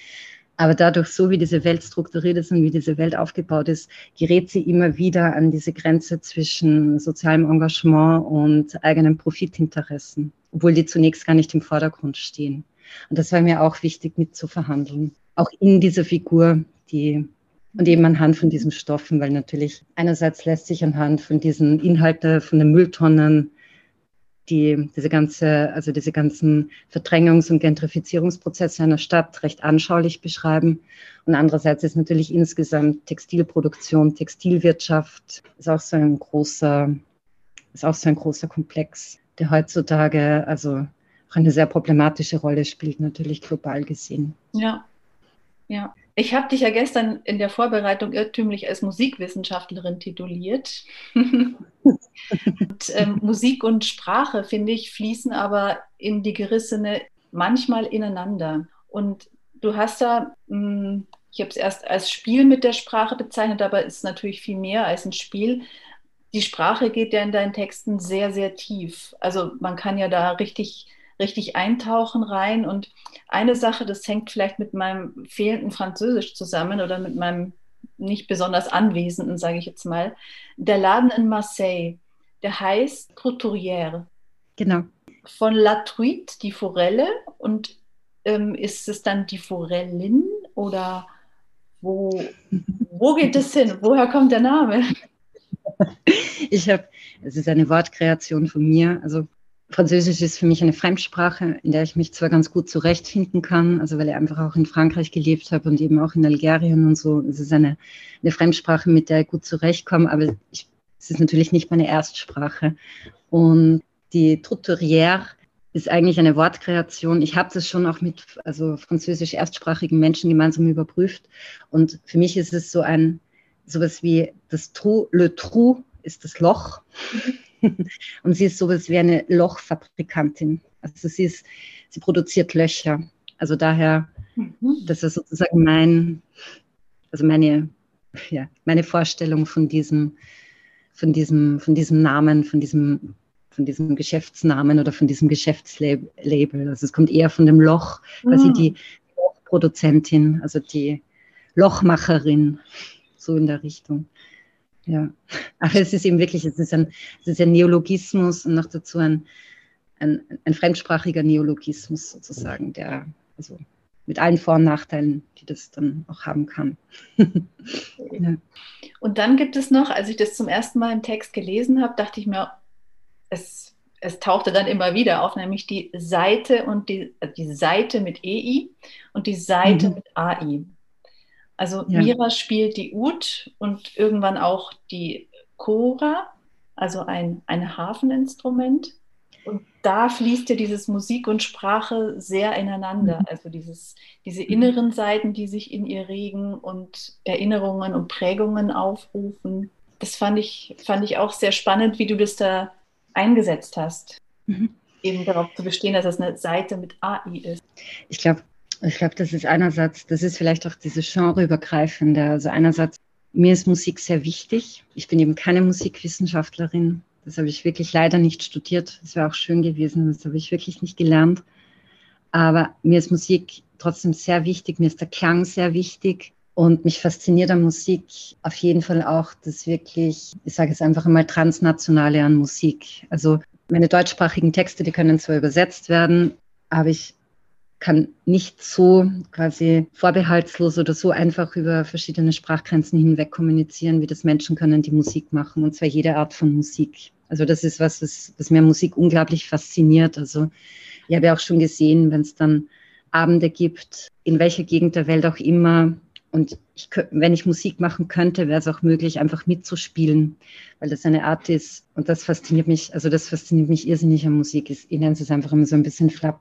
Aber dadurch, so wie diese Welt strukturiert ist und wie diese Welt aufgebaut ist, gerät sie immer wieder an diese Grenze zwischen sozialem Engagement und eigenen Profitinteressen, obwohl die zunächst gar nicht im Vordergrund stehen. Und das war mir auch wichtig mit zu verhandeln. Auch in dieser Figur, die und eben anhand von diesen Stoffen, weil natürlich einerseits lässt sich anhand von diesen Inhalten, von den Mülltonnen, die, diese ganze, also diese ganzen Verdrängungs- und Gentrifizierungsprozesse einer Stadt recht anschaulich beschreiben. Und andererseits ist natürlich insgesamt Textilproduktion, Textilwirtschaft ist auch so ein großer, ist auch so ein großer Komplex, der heutzutage also auch eine sehr problematische Rolle spielt, natürlich global gesehen. Ja, ja. Ich habe dich ja gestern in der Vorbereitung irrtümlich als Musikwissenschaftlerin tituliert. und, ähm, Musik und Sprache, finde ich, fließen aber in die gerissene manchmal ineinander. Und du hast da, mh, hm, ich habe es erst als Spiel mit der Sprache bezeichnet, aber es ist natürlich viel mehr als ein Spiel. Die Sprache geht ja in deinen Texten sehr, sehr tief. Also man kann ja da richtig richtig eintauchen rein. Und eine Sache, das hängt vielleicht mit meinem fehlenden Französisch zusammen oder mit meinem nicht besonders anwesenden, sage ich jetzt mal. Der Laden in Marseille, der heißt Couturière. Genau. Von La Truite, die Forelle. Und ähm, ist es dann die Forellin oder wo, wo geht es hin? Woher kommt der Name? [laughs] Ich habe, es ist eine Wortkreation von mir. Also Französisch ist für mich eine Fremdsprache, in der ich mich zwar ganz gut zurechtfinden kann, also weil ich einfach auch in Frankreich gelebt habe und eben auch in Algerien und so. Es ist eine, eine Fremdsprache, mit der ich gut zurechtkomme, aber ich, es ist natürlich nicht meine Erstsprache. Und die Trouturière ist eigentlich eine Wortkreation. Ich habe das schon auch mit also französisch erstsprachigen Menschen gemeinsam überprüft. Und für mich ist es so ein sowas wie das Trou, le Trou ist das Loch. [laughs] und sie ist sowas wie eine Lochfabrikantin. Also sie ist, sie produziert Löcher. Also daher, mhm. das ist sozusagen mein, also meine, ja, meine Vorstellung von diesem, von diesem, von diesem Namen, von diesem, von diesem Geschäftsnamen oder von diesem Geschäftslabel. Also es kommt eher von dem Loch, weil mhm. sie die Lochproduzentin, also die Lochmacherin, so in der Richtung. Ja, aber es ist eben wirklich, es ist ein, es ist ein Neologismus und noch dazu ein, ein, ein fremdsprachiger Neologismus sozusagen, der also mit allen Vor- und Nachteilen, die das dann auch haben kann. [laughs] ja. Und dann gibt es noch, als ich das zum ersten Mal im Text gelesen habe, dachte ich mir, es, es tauchte dann immer wieder auf, nämlich die Seite und die, die Seite mit EI und die Seite mhm. mit AI. Also ja. Mira spielt die Ud und irgendwann auch die Chora, also ein, ein Hafeninstrument. Und da fließt ja dieses Musik und Sprache sehr ineinander. Mhm. Also dieses, diese inneren Seiten, die sich in ihr regen und Erinnerungen und Prägungen aufrufen. Das fand ich, fand ich auch sehr spannend, wie du das da eingesetzt hast. Mhm. Eben darauf zu bestehen, dass das eine Seite mit AI ist. Ich glaube, ich glaube, das ist einerseits, das ist vielleicht auch dieses genreübergreifende. Also einerseits, mir ist Musik sehr wichtig. Ich bin eben keine Musikwissenschaftlerin. Das habe ich wirklich leider nicht studiert. Das wäre auch schön gewesen. Das habe ich wirklich nicht gelernt. Aber mir ist Musik trotzdem sehr wichtig. Mir ist der Klang sehr wichtig. Und mich fasziniert an Musik auf jeden Fall auch das wirklich, ich sage es einfach einmal, transnationale an Musik. Also meine deutschsprachigen Texte, die können zwar übersetzt werden, aber ich kann nicht so quasi vorbehaltslos oder so einfach über verschiedene Sprachgrenzen hinweg kommunizieren, wie das Menschen können, die Musik machen, und zwar jede Art von Musik. Also das ist was, was, was mir Musik unglaublich fasziniert. Also ich habe ja auch schon gesehen, wenn es dann Abende gibt, in welcher Gegend der Welt auch immer, und ich, wenn ich Musik machen könnte, wäre es auch möglich, einfach mitzuspielen, weil das eine Art ist. Und das fasziniert mich, also das fasziniert mich irrsinnig an Musik. Ich nenne es einfach immer so ein bisschen flapp,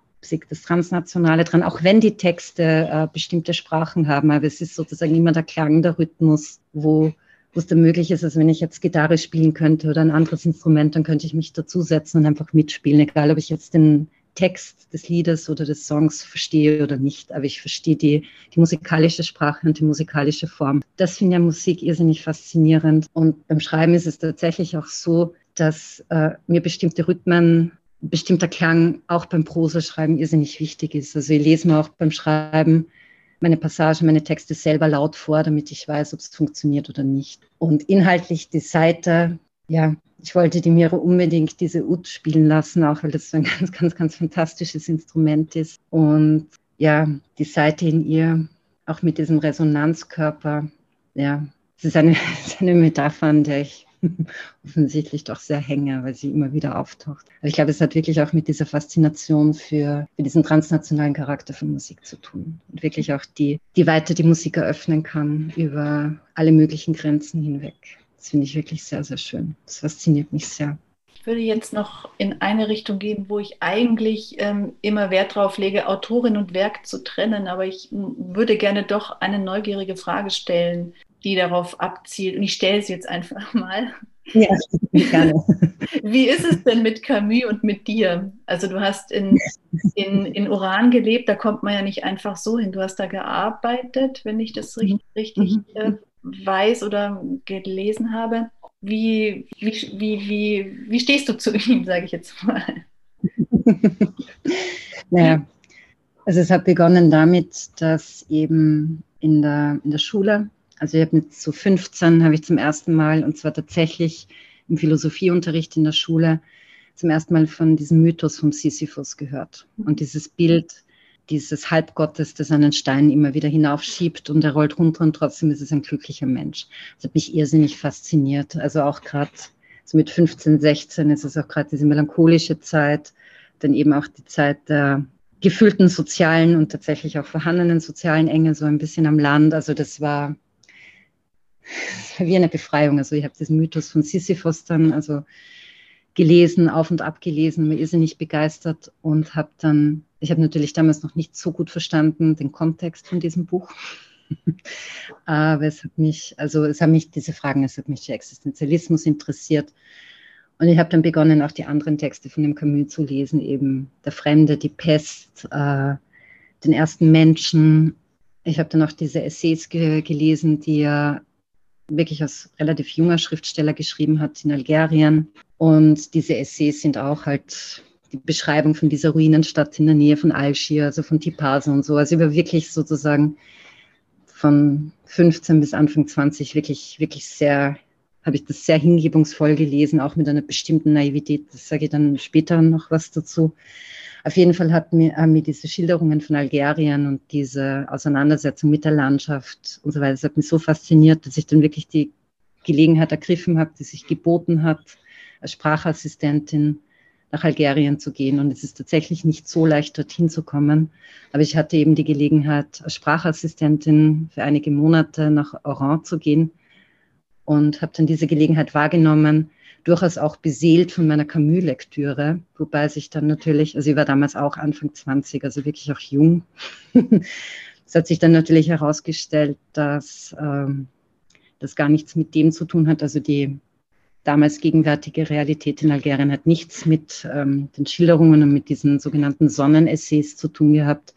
das Transnationale dran, auch wenn die Texte äh, bestimmte Sprachen haben. Aber es ist sozusagen immer der Klang, der Rhythmus, wo wo es dann möglich ist, als wenn ich jetzt Gitarre spielen könnte oder ein anderes Instrument, dann könnte ich mich dazusetzen und einfach mitspielen, egal ob ich jetzt den, Text des Liedes oder des Songs verstehe oder nicht, aber ich verstehe die, die musikalische Sprache und die musikalische Form. Das finde ich an Musik irrsinnig faszinierend. Und beim Schreiben ist es tatsächlich auch so, dass äh, mir bestimmte Rhythmen, bestimmter Klang auch beim Prosaschreiben irrsinnig wichtig ist. Also ich lese mir auch beim Schreiben meine Passagen, meine Texte selber laut vor, damit ich weiß, ob es funktioniert oder nicht. Und inhaltlich die Seite, ja, ich wollte die Miro unbedingt diese Ut spielen lassen, auch weil das so ein [laughs] ganz, ganz, ganz fantastisches Instrument ist. Und ja, die Seite in ihr, auch mit diesem Resonanzkörper, ja, es ist eine, [laughs] ist eine Metapher, an der ich [laughs] offensichtlich doch sehr hänge, weil sie immer wieder auftaucht. Aber ich glaube, es hat wirklich auch mit dieser Faszination für, für diesen transnationalen Charakter von Musik zu tun. Und wirklich auch die, die Weite, die Musik eröffnen kann über alle möglichen Grenzen hinweg. Das finde ich wirklich sehr, sehr schön. Das fasziniert mich sehr. Ich würde jetzt noch in eine Richtung gehen, wo ich eigentlich ähm, immer Wert darauf lege, Autorin und Werk zu trennen. Aber ich würde gerne doch eine neugierige Frage stellen, die darauf abzielt. Und ich stelle sie jetzt einfach [laughs] mal. Ja, gerne. [laughs] Wie ist es denn mit Camus und mit dir? Also du hast in, in, in Uran gelebt, da kommt man ja nicht einfach so hin. Du hast da gearbeitet, wenn ich das richtig, mhm. richtig mhm. äh, weiß oder gelesen habe. Wie, wie, wie, wie, wie stehst du zu ihm, sage ich jetzt mal? [laughs] naja, also es hat begonnen damit, dass eben in der, in der Schule, also ich habe mit so 15, habe ich zum ersten Mal, und zwar tatsächlich im Philosophieunterricht in der Schule, zum ersten Mal von diesem Mythos vom Sisyphus gehört. Und dieses Bild, dieses Halbgottes, das einen Stein immer wieder hinaufschiebt und er rollt runter und trotzdem ist es ein glücklicher Mensch. Das hat mich irrsinnig fasziniert. Also auch gerade so mit 15, 16 ist es auch gerade diese melancholische Zeit, dann eben auch die Zeit der gefühlten sozialen und tatsächlich auch vorhandenen sozialen Enge so ein bisschen am Land. Also das war, das war [laughs] wie eine Befreiung. Also ich habe diesen Mythos von Sisyphos dann, also gelesen, auf und ab gelesen, war irrsinnig begeistert und habe dann, ich habe natürlich damals noch nicht so gut verstanden den Kontext von diesem Buch. [laughs] Aber es hat mich, also es haben mich diese Fragen, es hat mich der Existenzialismus interessiert. Und ich habe dann begonnen, auch die anderen Texte von dem Camus zu lesen, eben Der Fremde, die Pest, äh, den ersten Menschen. Ich habe dann auch diese Essays ge gelesen, die er wirklich als relativ junger Schriftsteller geschrieben hat in Algerien. Und diese Essays sind auch halt die Beschreibung von dieser Ruinenstadt in der Nähe von Algier, also von Tipasa und so. Also über wirklich sozusagen von 15 bis Anfang 20 wirklich, wirklich sehr, habe ich das sehr hingebungsvoll gelesen, auch mit einer bestimmten Naivität. Das sage ich dann später noch was dazu. Auf jeden Fall hat mir, haben mir diese Schilderungen von Algerien und diese Auseinandersetzung mit der Landschaft und so weiter, das hat mich so fasziniert, dass ich dann wirklich die Gelegenheit ergriffen habe, die sich geboten hat, als Sprachassistentin nach Algerien zu gehen. Und es ist tatsächlich nicht so leicht, dorthin zu kommen. Aber ich hatte eben die Gelegenheit, als Sprachassistentin für einige Monate nach Oran zu gehen und habe dann diese Gelegenheit wahrgenommen, durchaus auch beseelt von meiner Camus-Lektüre, wobei sich dann natürlich, also ich war damals auch Anfang 20, also wirklich auch jung. [laughs] es hat sich dann natürlich herausgestellt, dass ähm, das gar nichts mit dem zu tun hat, also die damals gegenwärtige Realität in Algerien hat nichts mit ähm, den Schilderungen und mit diesen sogenannten Sonnenessays zu tun gehabt.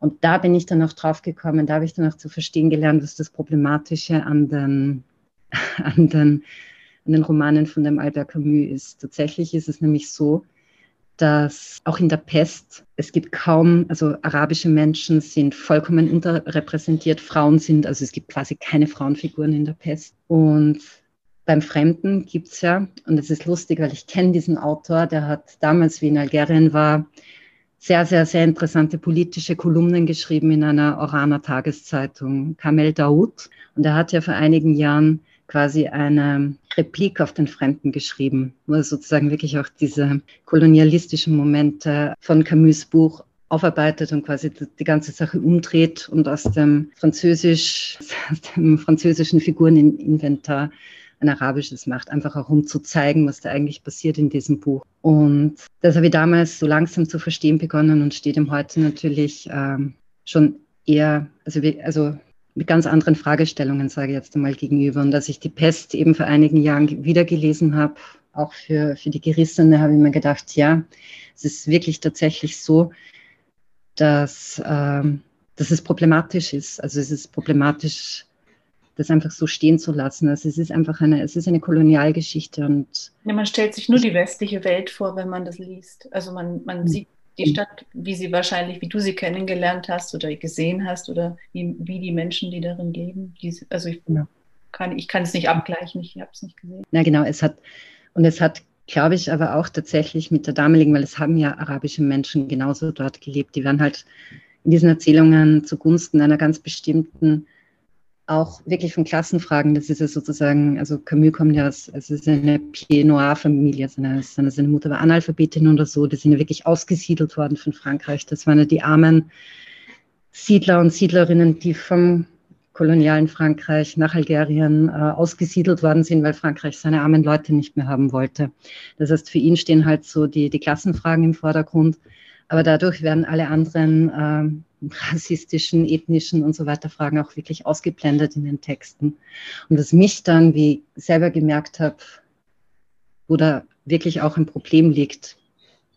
Und da bin ich dann auch drauf gekommen, da habe ich dann auch zu verstehen gelernt, was das Problematische an den, [laughs] an den in den Romanen von dem Albert Camus ist. Tatsächlich ist es nämlich so, dass auch in der Pest es gibt kaum, also arabische Menschen sind vollkommen unterrepräsentiert, Frauen sind, also es gibt quasi keine Frauenfiguren in der Pest. Und beim Fremden gibt es ja, und es ist lustig, weil ich kenne diesen Autor, der hat damals, wie in Algerien war, sehr, sehr, sehr interessante politische Kolumnen geschrieben in einer Oraner Tageszeitung, Kamel Daoud. Und er hat ja vor einigen Jahren quasi eine Replik auf den Fremden geschrieben, wo er sozusagen wirklich auch diese kolonialistischen Momente von Camus Buch aufarbeitet und quasi die ganze Sache umdreht und aus dem Französisch, [laughs] aus dem französischen Figureninventar ein arabisches macht, einfach auch um zu zeigen, was da eigentlich passiert in diesem Buch. Und das habe ich damals so langsam zu verstehen begonnen und steht ihm heute natürlich ähm, schon eher, also, also mit ganz anderen Fragestellungen, sage ich jetzt einmal, gegenüber. Und dass ich die Pest eben vor einigen Jahren wiedergelesen habe, auch für, für die Gerissene habe ich mir gedacht, ja, es ist wirklich tatsächlich so, dass, ähm, dass es problematisch ist. Also es ist problematisch, das einfach so stehen zu lassen. Also es ist einfach eine, es ist eine Kolonialgeschichte und ja, man stellt sich nur die westliche Welt vor, wenn man das liest. Also man, man mhm. sieht die Stadt, wie sie wahrscheinlich, wie du sie kennengelernt hast oder gesehen hast oder wie, wie die Menschen, die darin leben. Die, also ich ja. kann, ich kann es nicht abgleichen, ich habe es nicht gesehen. Na genau, es hat und es hat glaube ich aber auch tatsächlich mit der damaligen, weil es haben ja arabische Menschen genauso dort gelebt, die werden halt in diesen Erzählungen zugunsten einer ganz bestimmten auch wirklich von Klassenfragen, das ist ja sozusagen, also Camus kommt ja aus, es ist eine Pied Noir-Familie, seine, seine Mutter war Analphabetin oder so, die sind ja wirklich ausgesiedelt worden von Frankreich. Das waren ja die armen Siedler und Siedlerinnen, die vom kolonialen Frankreich nach Algerien äh, ausgesiedelt worden sind, weil Frankreich seine armen Leute nicht mehr haben wollte. Das heißt, für ihn stehen halt so die, die Klassenfragen im Vordergrund, aber dadurch werden alle anderen äh, rassistischen, ethnischen und so weiter Fragen auch wirklich ausgeblendet in den Texten. Und was mich dann, wie ich selber gemerkt habe, wo da wirklich auch ein Problem liegt,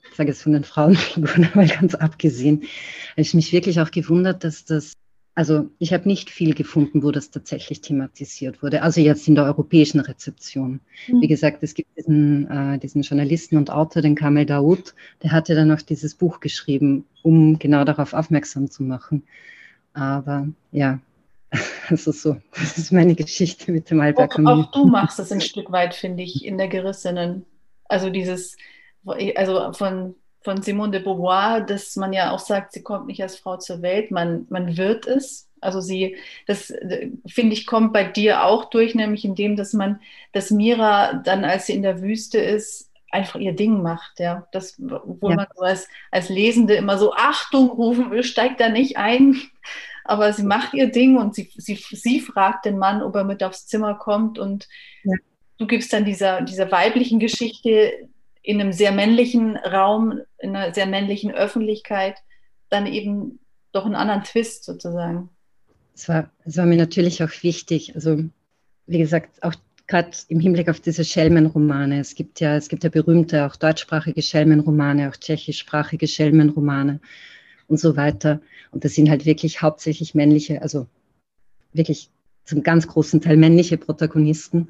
ich sage jetzt von den Frauenfiguren [laughs] mal ganz abgesehen, habe ich mich wirklich auch gewundert, dass das also ich habe nicht viel gefunden, wo das tatsächlich thematisiert wurde. Also jetzt in der europäischen Rezeption. Mhm. Wie gesagt, es gibt diesen, äh, diesen Journalisten und Autor, den Kamel Daoud, der hatte dann auch dieses Buch geschrieben, um genau darauf aufmerksam zu machen. Aber ja, [laughs] also so, das ist meine Geschichte mit dem Albert auch, auch du machst es ein Stück weit, finde ich, in der Gerissenen. Also dieses, also von von Simone de Beauvoir, dass man ja auch sagt, sie kommt nicht als Frau zur Welt, man, man wird es. Also sie, das finde ich, kommt bei dir auch durch, nämlich indem, dass man, dass Mira dann, als sie in der Wüste ist, einfach ihr Ding macht, ja. Das, wo ja. man so als, als Lesende immer so Achtung rufen will, [laughs] steigt da nicht ein. Aber sie macht ihr Ding und sie, sie, sie fragt den Mann, ob er mit aufs Zimmer kommt und ja. du gibst dann dieser, dieser weiblichen Geschichte in einem sehr männlichen Raum, in einer sehr männlichen Öffentlichkeit, dann eben doch einen anderen Twist sozusagen. Es war, war mir natürlich auch wichtig, also wie gesagt, auch gerade im Hinblick auf diese Schelmenromane. Es gibt ja, es gibt ja berühmte auch deutschsprachige Schelmenromane, auch tschechischsprachige Schelmenromane und so weiter. Und das sind halt wirklich hauptsächlich männliche, also wirklich zum ganz großen Teil männliche Protagonisten.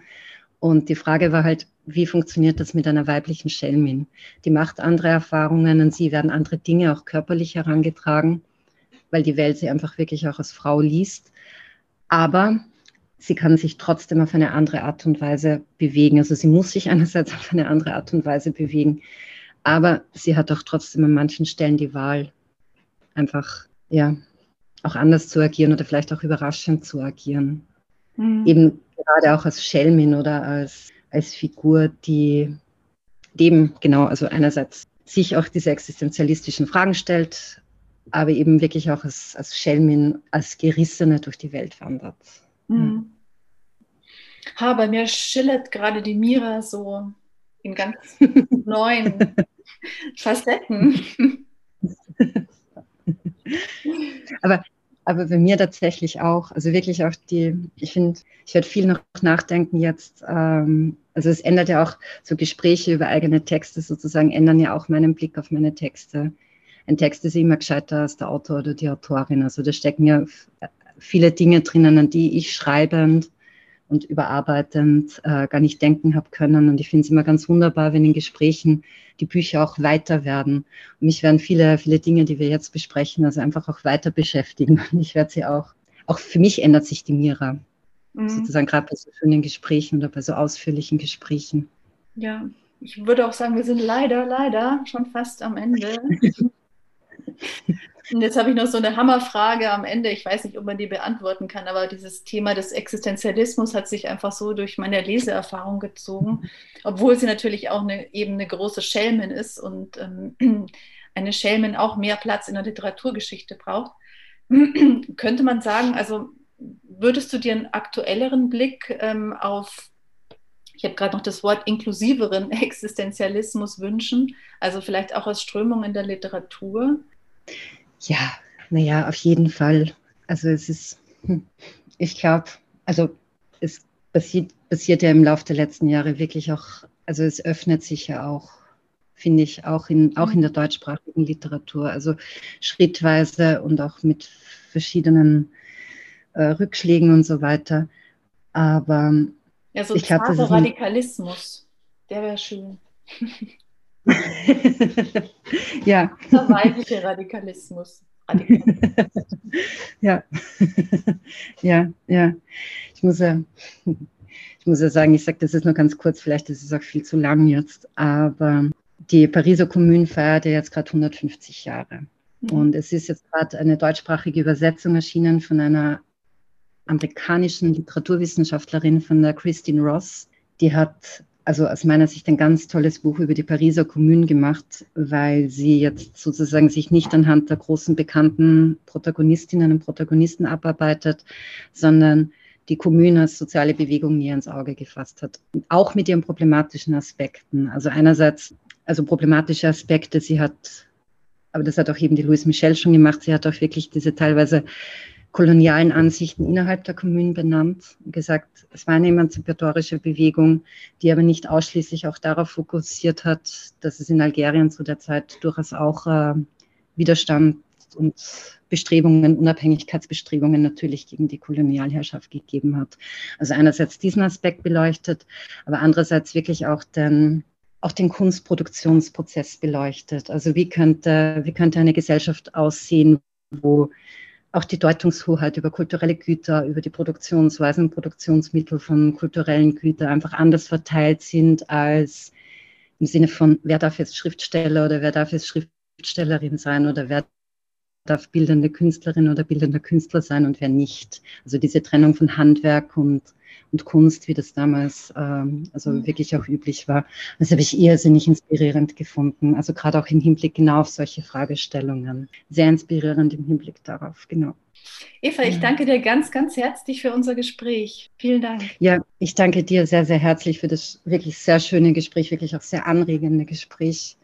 Und die Frage war halt, wie funktioniert das mit einer weiblichen Schelmin? Die macht andere Erfahrungen und sie werden andere Dinge auch körperlich herangetragen, weil die Welt sie einfach wirklich auch als Frau liest. Aber sie kann sich trotzdem auf eine andere Art und Weise bewegen. Also sie muss sich einerseits auf eine andere Art und Weise bewegen, aber sie hat auch trotzdem an manchen Stellen die Wahl, einfach ja auch anders zu agieren oder vielleicht auch überraschend zu agieren. Mhm. Eben gerade auch als Schelmin oder als, als Figur, die dem genau, also einerseits sich auch diese existenzialistischen Fragen stellt, aber eben wirklich auch als, als Schelmin, als Gerissene durch die Welt wandert. Mhm. Ha, bei mir schillert gerade die Mira so in ganz [laughs] neuen Facetten. [laughs] Aber aber bei mir tatsächlich auch. Also wirklich auch die, ich finde, ich werde viel noch nachdenken jetzt. Ähm, also es ändert ja auch so Gespräche über eigene Texte sozusagen, ändern ja auch meinen Blick auf meine Texte. Ein Text ist immer gescheiter als der Autor oder die Autorin. Also da stecken ja viele Dinge drinnen, an die ich schreibend und überarbeitend äh, gar nicht denken habe können. Und ich finde es immer ganz wunderbar, wenn in Gesprächen die Bücher auch weiter werden. Und mich werden viele, viele Dinge, die wir jetzt besprechen, also einfach auch weiter beschäftigen. Und [laughs] ich werde sie auch, auch für mich ändert sich die Mira. Mhm. Sozusagen gerade bei so schönen Gesprächen oder bei so ausführlichen Gesprächen. Ja, ich würde auch sagen, wir sind leider, leider schon fast am Ende. [laughs] Und jetzt habe ich noch so eine Hammerfrage am Ende. Ich weiß nicht, ob man die beantworten kann, aber dieses Thema des Existenzialismus hat sich einfach so durch meine Leseerfahrung gezogen, obwohl sie natürlich auch eine, eben eine große Schelmin ist und ähm, [clears throat] eine Schelmin auch mehr Platz in der Literaturgeschichte braucht. [clears throat] Könnte man sagen, also würdest du dir einen aktuelleren Blick ähm, auf ich habe gerade noch das Wort inklusiveren [laughs] Existenzialismus wünschen, also vielleicht auch als Strömung in der Literatur? Ja, naja, auf jeden Fall. Also es ist, hm, ich glaube, also es passiert, passiert ja im Laufe der letzten Jahre wirklich auch also es öffnet sich ja auch, finde ich, auch in, auch in der deutschsprachigen Literatur. Also schrittweise und auch mit verschiedenen äh, Rückschlägen und so weiter. Aber ja, so ich glaube, Radikalismus, der wäre schön. [laughs] [laughs] ja. Der weibliche Radikalismus. [laughs] ja. [laughs] ja, ja. Ich muss ja, ich muss ja sagen, ich sage das ist nur ganz kurz, vielleicht ist es auch viel zu lang jetzt, aber die Pariser Kommune feiert ja jetzt gerade 150 Jahre. Mhm. Und es ist jetzt gerade eine deutschsprachige Übersetzung erschienen von einer amerikanischen Literaturwissenschaftlerin, von der Christine Ross. Die hat also aus meiner Sicht ein ganz tolles Buch über die Pariser Kommune gemacht, weil sie jetzt sozusagen sich nicht anhand der großen bekannten Protagonistinnen und Protagonisten abarbeitet, sondern die Kommune als soziale Bewegung näher ins Auge gefasst hat. Auch mit ihren problematischen Aspekten. Also einerseits, also problematische Aspekte, sie hat, aber das hat auch eben die Louise Michel schon gemacht, sie hat auch wirklich diese teilweise kolonialen Ansichten innerhalb der Kommunen benannt und gesagt, es war eine emanzipatorische Bewegung, die aber nicht ausschließlich auch darauf fokussiert hat, dass es in Algerien zu der Zeit durchaus auch äh, Widerstand und Bestrebungen, Unabhängigkeitsbestrebungen natürlich gegen die Kolonialherrschaft gegeben hat. Also einerseits diesen Aspekt beleuchtet, aber andererseits wirklich auch den, auch den Kunstproduktionsprozess beleuchtet. Also wie könnte, wie könnte eine Gesellschaft aussehen, wo auch die Deutungshoheit über kulturelle Güter, über die Produktionsweisen und Produktionsmittel von kulturellen Gütern einfach anders verteilt sind als im Sinne von, wer darf jetzt Schriftsteller oder wer darf jetzt Schriftstellerin sein oder wer darf bildende Künstlerin oder bildender Künstler sein und wer nicht. Also diese Trennung von Handwerk und, und Kunst, wie das damals ähm, also mhm. wirklich auch üblich war, das habe ich irrsinnig inspirierend gefunden. Also gerade auch im Hinblick genau auf solche Fragestellungen. Sehr inspirierend im Hinblick darauf, genau. Eva, ich danke dir ganz, ganz herzlich für unser Gespräch. Vielen Dank. Ja, ich danke dir sehr, sehr herzlich für das wirklich sehr schöne Gespräch, wirklich auch sehr anregende Gespräch.